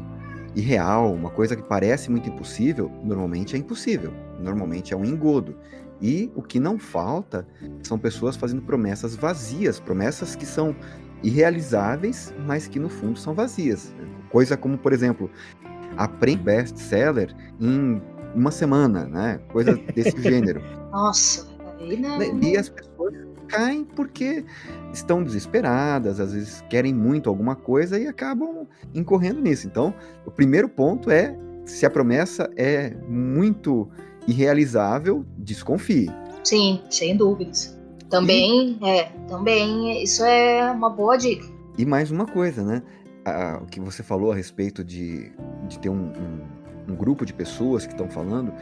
irreal, uma coisa que parece muito impossível, normalmente é impossível, normalmente é um engodo. E o que não falta são pessoas fazendo promessas vazias, promessas que são irrealizáveis, mas que no fundo são vazias. Coisa como, por exemplo, aprende best-seller em uma semana, né? Coisa desse gênero. Nossa, aí não... Né, e as pessoas caem porque estão desesperadas, às vezes querem muito alguma coisa e acabam incorrendo nisso. Então, o primeiro ponto é se a promessa é muito irrealizável, desconfie. Sim, sem dúvidas. Também, e... é, também isso é uma boa dica. E mais uma coisa, né? o que você falou a respeito de, de ter um, um, um grupo de pessoas que estão falando,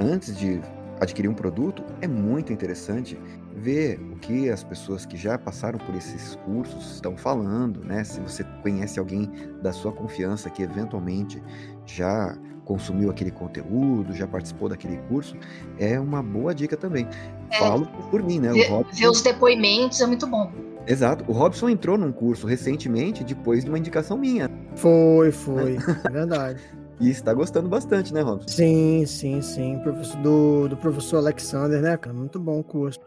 antes de adquirir um produto, é muito interessante ver o que as pessoas que já passaram por esses cursos estão falando, né? Se você conhece alguém da sua confiança que eventualmente já consumiu aquele conteúdo, já participou daquele curso, é uma boa dica também. É, Falo por mim, né? Ver, Robson... ver os depoimentos é muito bom. Exato. O Robson entrou num curso recentemente, depois de uma indicação minha. Foi, foi. É verdade. E está gostando bastante, né, Robson? Sim, sim, sim. Professor, do, do professor Alexander, né, cara? Muito bom o curso.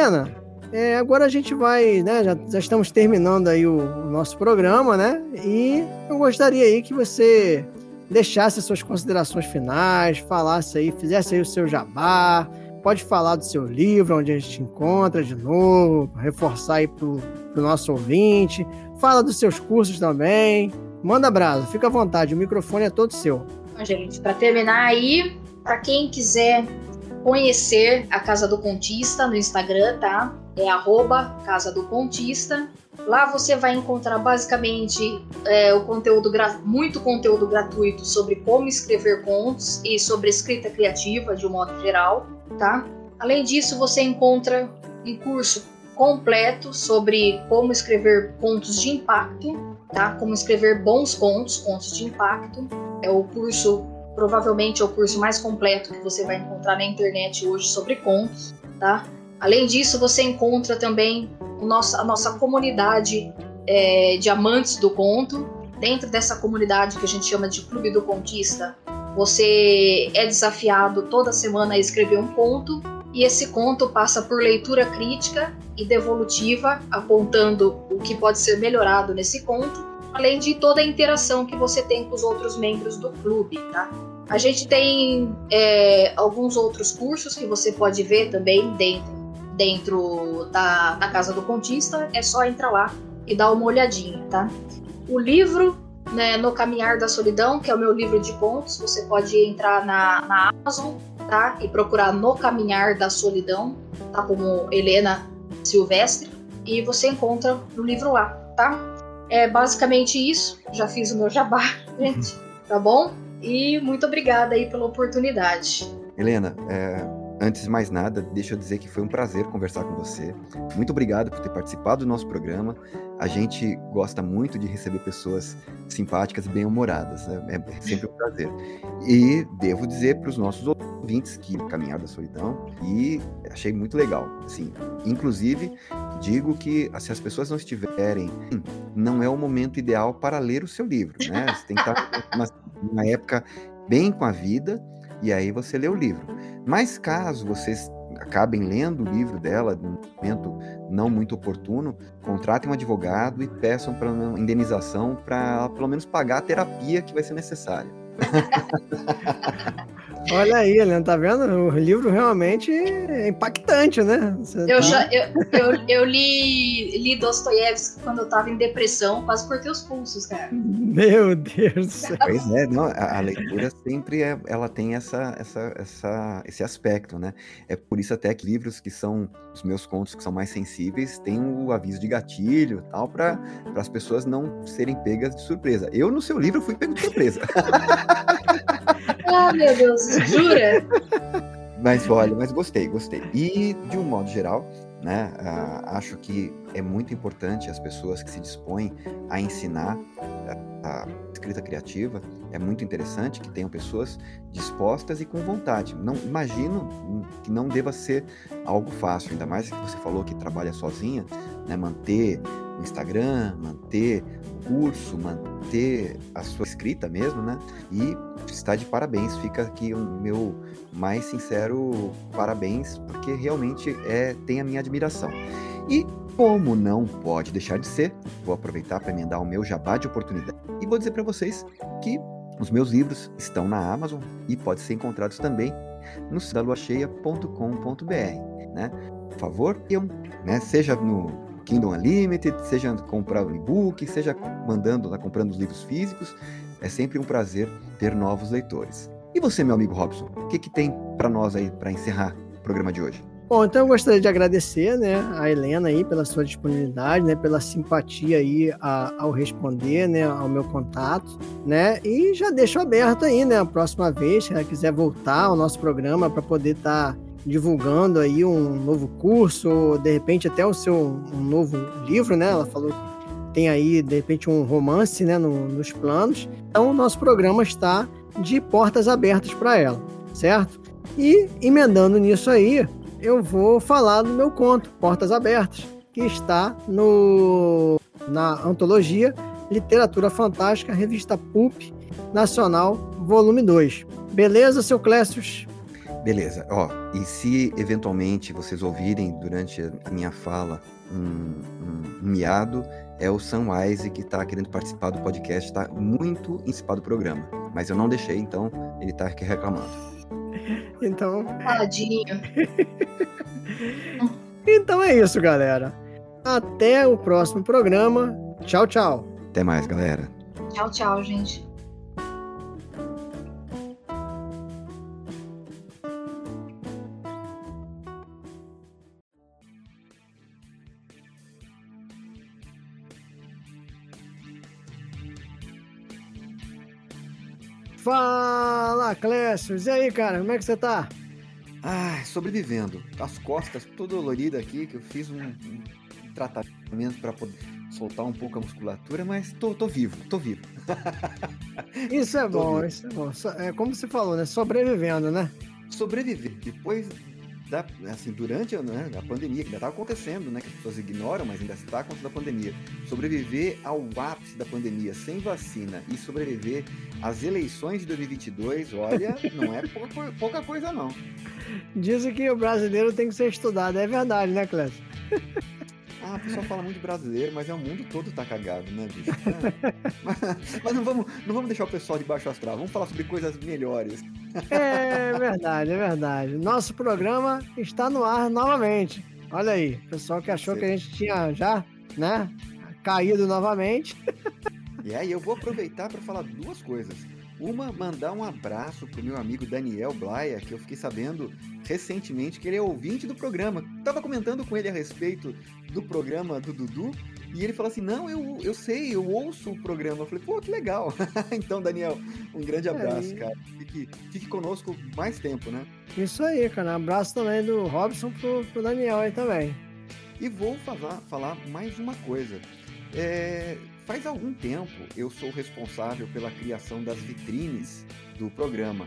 Helena, é, agora a gente vai, né? Já, já estamos terminando aí o, o, nosso programa, né? E eu gostaria aí que você deixasse as suas considerações finais, falasse aí, fizesse aí o seu jabá, pode falar do seu livro, onde a gente encontra de novo, reforçar aí pro, pro nosso ouvinte, fala dos seus cursos também, manda abraço, fica à vontade, o microfone é todo seu. Gente, para terminar aí, para quem quiser conhecer a Casa do Contista no Instagram, tá? É arroba Casa do Contista. Lá você vai encontrar basicamente é, o conteúdo muito conteúdo gratuito sobre como escrever contos e sobre escrita criativa de um modo geral, tá? Além disso, você encontra um curso completo sobre como escrever contos de impacto, tá? Como escrever bons contos, contos de impacto. É o curso provavelmente é o curso mais completo que você vai encontrar na internet hoje sobre contos, tá? Além disso, você encontra também nosso, a nossa comunidade é, de amantes do conto. Dentro dessa comunidade que a gente chama de Clube do Contista, você é desafiado toda semana a escrever um conto e esse conto passa por leitura crítica e devolutiva, apontando o que pode ser melhorado nesse conto além de toda a interação que você tem com os outros membros do clube, tá? A gente tem é, alguns outros cursos que você pode ver também dentro, dentro da, da Casa do Contista. É só entrar lá e dar uma olhadinha, tá? O livro né, No Caminhar da Solidão, que é o meu livro de contos, você pode entrar na, na Amazon tá? e procurar No Caminhar da Solidão, tá? Como Helena Silvestre, e você encontra o livro lá, tá? É basicamente isso. Já fiz o meu jabá, gente, tá bom? E muito obrigada aí pela oportunidade. Helena, é, antes de mais nada, deixa eu dizer que foi um prazer conversar com você. Muito obrigado por ter participado do nosso programa. A gente gosta muito de receber pessoas simpáticas e bem-humoradas. Né? É sempre um prazer. E devo dizer para os nossos ouvintes que Caminhar da Solidão e achei muito legal. Assim, inclusive, digo que se as pessoas não estiverem, não é o momento ideal para ler o seu livro. Né? Você tem que estar numa época bem com a vida e aí você lê o livro. Mas caso vocês acabem lendo o livro dela num momento não muito oportuno, contratem um advogado e peçam para uma indenização para pelo menos pagar a terapia que vai ser necessária. Olha aí, Helena, tá vendo? O livro realmente é impactante, né? Você eu tá... já eu, eu, eu, li, li Dostoiévski quando eu tava em depressão, quase cortei os pulsos, cara. Meu Deus do céu. Pois é, não, a, a, leitura sempre é, ela tem essa, essa, essa, esse aspecto, né? É por isso até que livros que são os meus contos que são mais sensíveis têm o aviso de gatilho tal, para as pessoas não serem pegas de surpresa. Eu, no seu livro, fui pego de surpresa. ah, meu Deus, jura? Mas olha, mas gostei, gostei. E de um modo geral, né, uh, acho que é muito importante as pessoas que se dispõem a ensinar a, a, escrita criativa. É muito interessante que tenham pessoas dispostas e com vontade. Não imagino que não deva ser algo fácil, ainda mais que você falou que trabalha sozinha, né, manter o Instagram, manter curso, manter a sua escrita mesmo, né? E está de parabéns. Fica aqui o meu mais sincero parabéns, porque realmente é tem a minha admiração. E como não pode deixar de ser, vou aproveitar para emendar o meu jabá de oportunidade e vou dizer para vocês que os meus livros estão na Amazon e podem ser encontrados também no cidaluacheia.com.br, né? Por favor, eu, né, seja no Kindle Unlimited, seja comprar o e-book, seja mandando, comprando os livros físicos, é sempre um prazer ter novos leitores. E você, meu amigo Robson, o que, que tem para nós aí para encerrar o programa de hoje? Bom, então eu gostaria de agradecer, né, a Helena aí pela sua disponibilidade, né, pela simpatia aí a, ao responder, né, ao meu contato, né, e já deixo aberto aí, né, a próxima vez, se ela quiser voltar ao nosso programa para poder estar tá divulgando aí um novo curso, de repente até o seu um novo livro, né? Ela falou que tem aí de repente um romance, né, no, nos planos. Então o nosso programa está de portas abertas para ela, certo? E emendando nisso aí, eu vou falar do meu conto Portas Abertas, que está no na antologia Literatura Fantástica, revista Pulp Nacional, volume 2. Beleza, seu Clécio? Beleza, ó, e se eventualmente vocês ouvirem durante a minha fala um, um, um miado, é o Sam Wise que está querendo participar do podcast, está muito em cima do programa, mas eu não deixei, então ele está aqui reclamando. Então. Tadinho. então é isso, galera. Até o próximo programa. Tchau, tchau. Até mais, galera. Tchau, tchau, gente. Fala, Clécio. E aí, cara, como é que você tá? Ah, sobrevivendo. As costas toda dolorida aqui, que eu fiz um, um tratamento para poder soltar um pouco a musculatura, mas tô, tô vivo, tô vivo. isso é bom, vivo. isso é bom. É como você falou, né? Sobrevivendo, né? Sobreviver. Depois da, assim, durante né, a pandemia, que ainda está acontecendo, né, que as pessoas ignoram, mas ainda está acontecendo a pandemia, sobreviver ao ápice da pandemia sem vacina e sobreviver às eleições de 2022, olha, não é pouca, pouca coisa não. Dizem que o brasileiro tem que ser estudado, é verdade, né, Clécio? Ah, o pessoal fala muito de brasileiro, mas é o mundo todo tá cagado, né, bicho? É. mas, mas não, vamos, não vamos deixar o pessoal de baixo astral, vamos falar sobre coisas melhores. É verdade, é verdade. Nosso programa está no ar novamente. Olha aí, pessoal que achou que a gente tinha já, né, caído novamente. E aí eu vou aproveitar para falar duas coisas. Uma, mandar um abraço pro meu amigo Daniel Blaia, que eu fiquei sabendo recentemente que ele é ouvinte do programa. Tava comentando com ele a respeito do programa do Dudu, e ele falou assim: Não, eu, eu sei, eu ouço o programa. Eu falei, pô, que legal. então, Daniel, um grande abraço, cara. Fique, fique conosco mais tempo, né? Isso aí, cara. Um abraço também do Robson pro, pro Daniel aí também. E vou falar, falar mais uma coisa. É, Faz algum tempo eu sou responsável pela criação das vitrines do programa.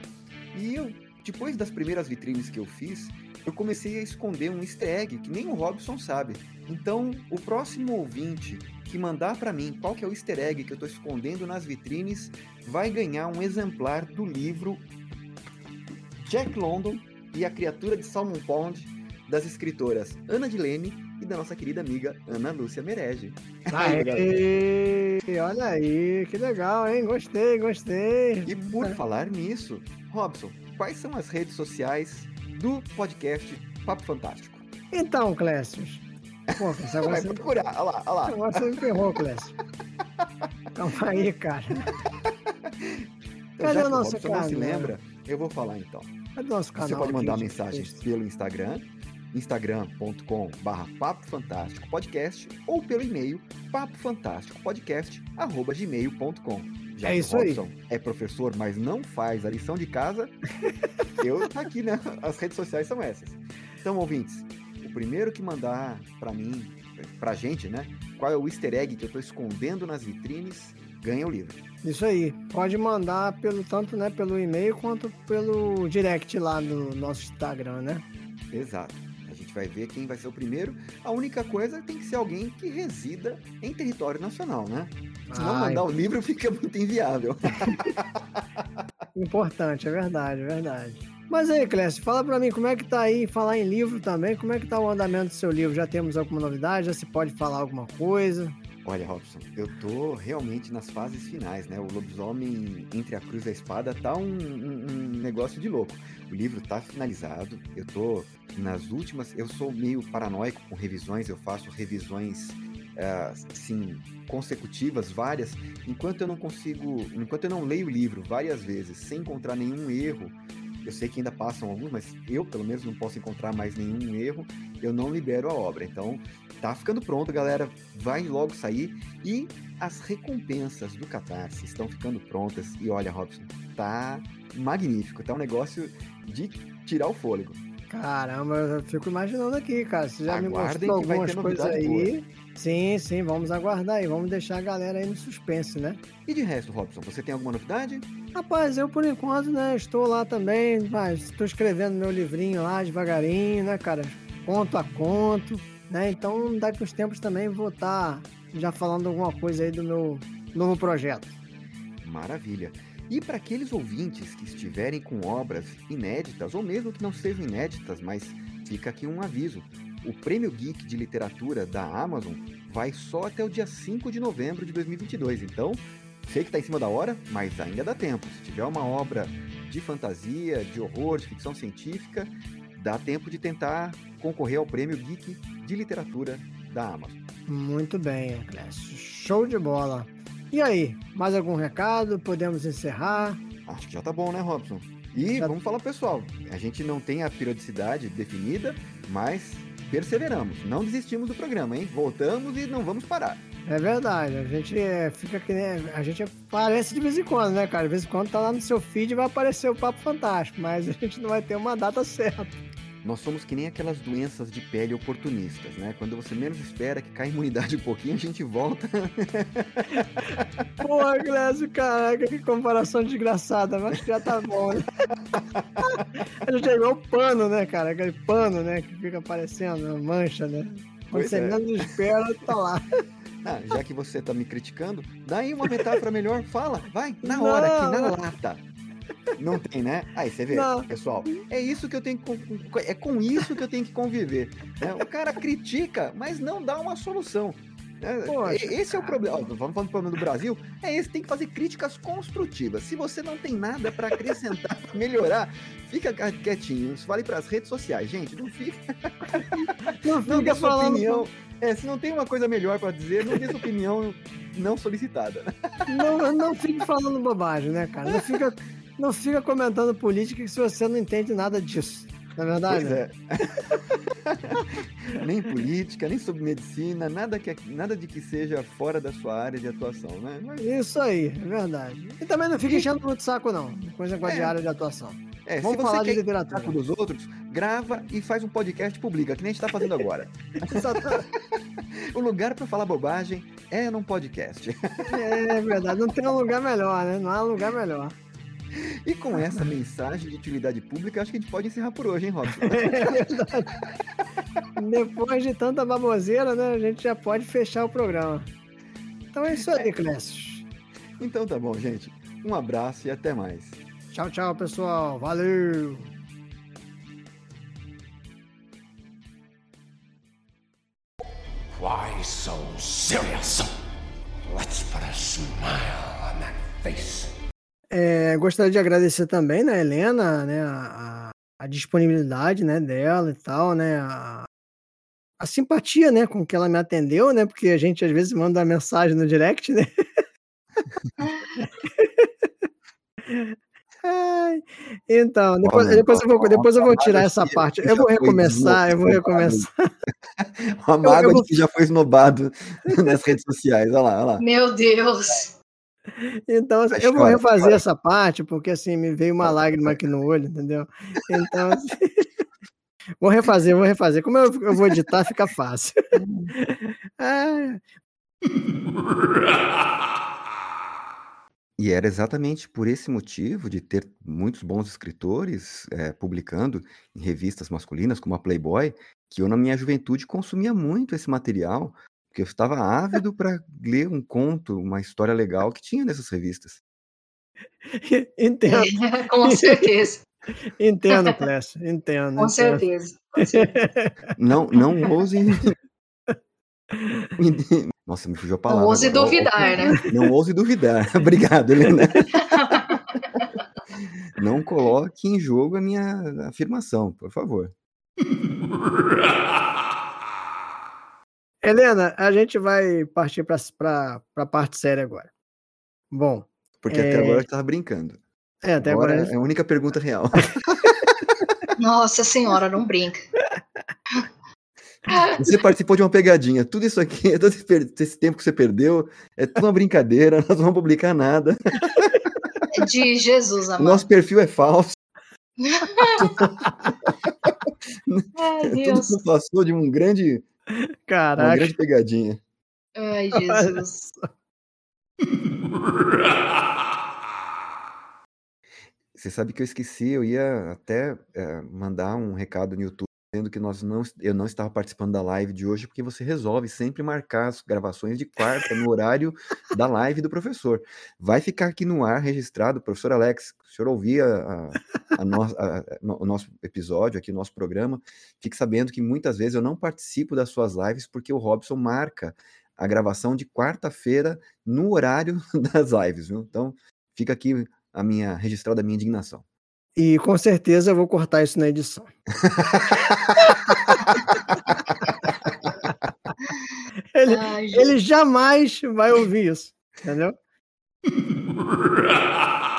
E eu, depois das primeiras vitrines que eu fiz, eu comecei a esconder um easter egg que nem o Robson sabe. Então, o próximo ouvinte que mandar para mim qual que é o easter egg que eu estou escondendo nas vitrines vai ganhar um exemplar do livro Jack London e a Criatura de Salmon Pond das escritoras Ana Dilene e da nossa querida amiga Ana Lúcia Merege. Aê, olha aí, que legal, hein? Gostei, gostei. E por falar nisso, Robson, quais são as redes sociais do podcast Papo Fantástico? Então, Clécius. Pô, você vai você... procurar, olha lá, olha lá. Agora você me ferrou, Clécio. Calma aí, cara. Então, Cadê o nosso canal? não se lembra, eu vou falar então. Cadê o nosso canal? Você pode mandar mensagens pelo Instagram instagram.com barra Papo Fantástico Podcast ou pelo e-mail papofantásticopodcast.gmail.com. Já é isso Robson aí. é professor, mas não faz a lição de casa, eu tá aqui, né? As redes sociais são essas. Então, ouvintes, o primeiro que mandar para mim, pra gente, né? Qual é o easter egg que eu tô escondendo nas vitrines, ganha o livro. Isso aí. Pode mandar pelo tanto, né, pelo e-mail quanto pelo direct lá no nosso Instagram, né? Exato gente vai ver quem vai ser o primeiro. A única coisa tem que ser alguém que resida em território nacional, né? Se não mandar o livro, fica muito inviável. Importante, é verdade, é verdade. Mas aí, Clécio, fala para mim como é que tá aí, falar em livro também, como é que tá o andamento do seu livro? Já temos alguma novidade? Já se pode falar alguma coisa? Olha, Robson, eu tô realmente nas fases finais, né? O lobisomem entre a cruz e a espada tá um, um, um negócio de louco. O livro tá finalizado, eu tô nas últimas. Eu sou meio paranoico com revisões, eu faço revisões assim, consecutivas, várias, enquanto eu não consigo, enquanto eu não leio o livro várias vezes sem encontrar nenhum erro, eu sei que ainda passam alguns, mas eu pelo menos não posso encontrar mais nenhum erro, eu não libero a obra. Então, tá ficando pronto, galera, vai logo sair e as recompensas do Catarse estão ficando prontas e olha, Robson, tá magnífico, tá um negócio de tirar o fôlego. Caramba, eu fico imaginando aqui, cara. Você já Aguardem me mostrou algumas coisas aí. Boa. Sim, sim, vamos aguardar aí. Vamos deixar a galera aí no suspense, né? E de resto, Robson, você tem alguma novidade? Rapaz, eu por enquanto, né, estou lá também, mas estou escrevendo meu livrinho lá devagarinho, né, cara? Conto a conto, né? Então, daqui uns tempos também vou estar tá já falando alguma coisa aí do meu novo projeto. Maravilha. E para aqueles ouvintes que estiverem com obras inéditas, ou mesmo que não sejam inéditas, mas fica aqui um aviso: o Prêmio Geek de Literatura da Amazon vai só até o dia 5 de novembro de 2022. Então, sei que está em cima da hora, mas ainda dá tempo. Se tiver uma obra de fantasia, de horror, de ficção científica, dá tempo de tentar concorrer ao Prêmio Geek de Literatura da Amazon. Muito bem, Clécio. Show de bola. E aí, mais algum recado? Podemos encerrar? Acho que já tá bom, né, Robson? E já... vamos falar, pessoal, a gente não tem a periodicidade definida, mas perseveramos, não desistimos do programa, hein? Voltamos e não vamos parar. É verdade, a gente é, fica que nem. A gente aparece de vez em quando, né, cara? De vez em quando tá lá no seu feed e vai aparecer o Papo Fantástico, mas a gente não vai ter uma data certa. Nós somos que nem aquelas doenças de pele oportunistas, né? Quando você menos espera que cai a imunidade um pouquinho, a gente volta. Porra, Glécio, caraca, que comparação desgraçada, mas já tá bom, né? A gente é igual pano, né, cara? Aquele pano, né, que fica aparecendo, mancha, né? Quando você é. menos espera, tá lá. Ah, já que você tá me criticando, dá aí uma metáfora melhor, fala, vai, na hora, não, aqui, na lata. Não tem, né? Aí você vê, não. pessoal, é isso que eu tenho que, é com isso que eu tenho que conviver. Né? O cara critica, mas não dá uma solução. Né? Poxa, esse é o problema. vamos falar do problema do Brasil. É esse, tem que fazer críticas construtivas. Se você não tem nada para acrescentar, para melhorar, fica quietinho. Fale para as redes sociais, gente. Não fica. Não, fica não dê sua opinião. É, se não tem uma coisa melhor para dizer, não dê sua opinião não solicitada. Não, não fique falando bobagem, né, cara? Não fica, não fica comentando política se você não entende nada disso. Na é verdade? Pois é. nem política, nem sobre medicina, nada, que, nada de que seja fora da sua área de atuação, né? Mas... Isso aí, é verdade. E também não fica enchendo muito saco, não, com esse negócio é. de área de atuação. É, Vamos se falar de literatura. Saco dos outros, grava e faz um podcast e publica, que nem a gente está fazendo agora. o lugar para falar bobagem é num podcast. é verdade, não tem um lugar melhor, né? Não há lugar melhor. E com essa mensagem de utilidade pública, acho que a gente pode encerrar por hoje, hein, Robson? É Depois de tanta baboseira, né, a gente já pode fechar o programa. Então é isso aí, Clécio. Então tá bom, gente. Um abraço e até mais. Tchau, tchau, pessoal. Valeu! Why so serious? Let's put a smile on that face. É, gostaria de agradecer também, né, Helena, né, a, a disponibilidade, né, dela e tal, né, a, a, simpatia, né, com que ela me atendeu, né, porque a gente às vezes manda uma mensagem no direct, né. Ai, então, depois, depois, eu vou, depois eu vou tirar essa parte. Eu vou recomeçar, eu vou recomeçar. Uma mágoa de que já foi esnobado nas redes sociais. Olha lá, olha lá. Meu Deus. Então, assim, eu vou refazer essa parte, porque assim, me veio uma lágrima aqui no olho, entendeu? Então, assim, vou refazer, vou refazer. Como eu, eu vou editar, fica fácil. ah. E era exatamente por esse motivo de ter muitos bons escritores é, publicando em revistas masculinas, como a Playboy, que eu, na minha juventude, consumia muito esse material, porque eu estava ávido para ler um conto, uma história legal que tinha nessas revistas. Entendo. Com certeza. Entendo, Clécio, entendo. Com certeza. Com certeza. Não, não ouse. Nossa, me fugiu a palavra. Não ouse duvidar, né? Não ouse duvidar. Obrigado, Helena. Não coloque em jogo a minha afirmação, por favor. Helena, a gente vai partir para a parte séria agora. Bom. Porque é... até agora você estava brincando. É, até agora. agora é a única pergunta real. Nossa senhora, não brinca. Você participou de uma pegadinha. Tudo isso aqui, todo esse tempo que você perdeu, é tudo uma brincadeira. Nós não vamos publicar nada. De Jesus, amado. Nosso perfil é falso. Ai, Deus. Tudo passou de um grande Caraca. Uma grande pegadinha. Ai, Jesus. Você sabe que eu esqueci, eu ia até é, mandar um recado no YouTube dizendo que nós não, eu não estava participando da live de hoje, porque você resolve sempre marcar as gravações de quarta no horário da live do professor. Vai ficar aqui no ar registrado, professor Alex, o senhor ouvir a, a, no, a, o nosso episódio aqui, o nosso programa, fique sabendo que muitas vezes eu não participo das suas lives porque o Robson marca a gravação de quarta-feira no horário das lives, viu? Então, fica aqui a minha registrada a minha indignação. E com certeza eu vou cortar isso na edição. ele, Ai, ele jamais vai ouvir isso, entendeu?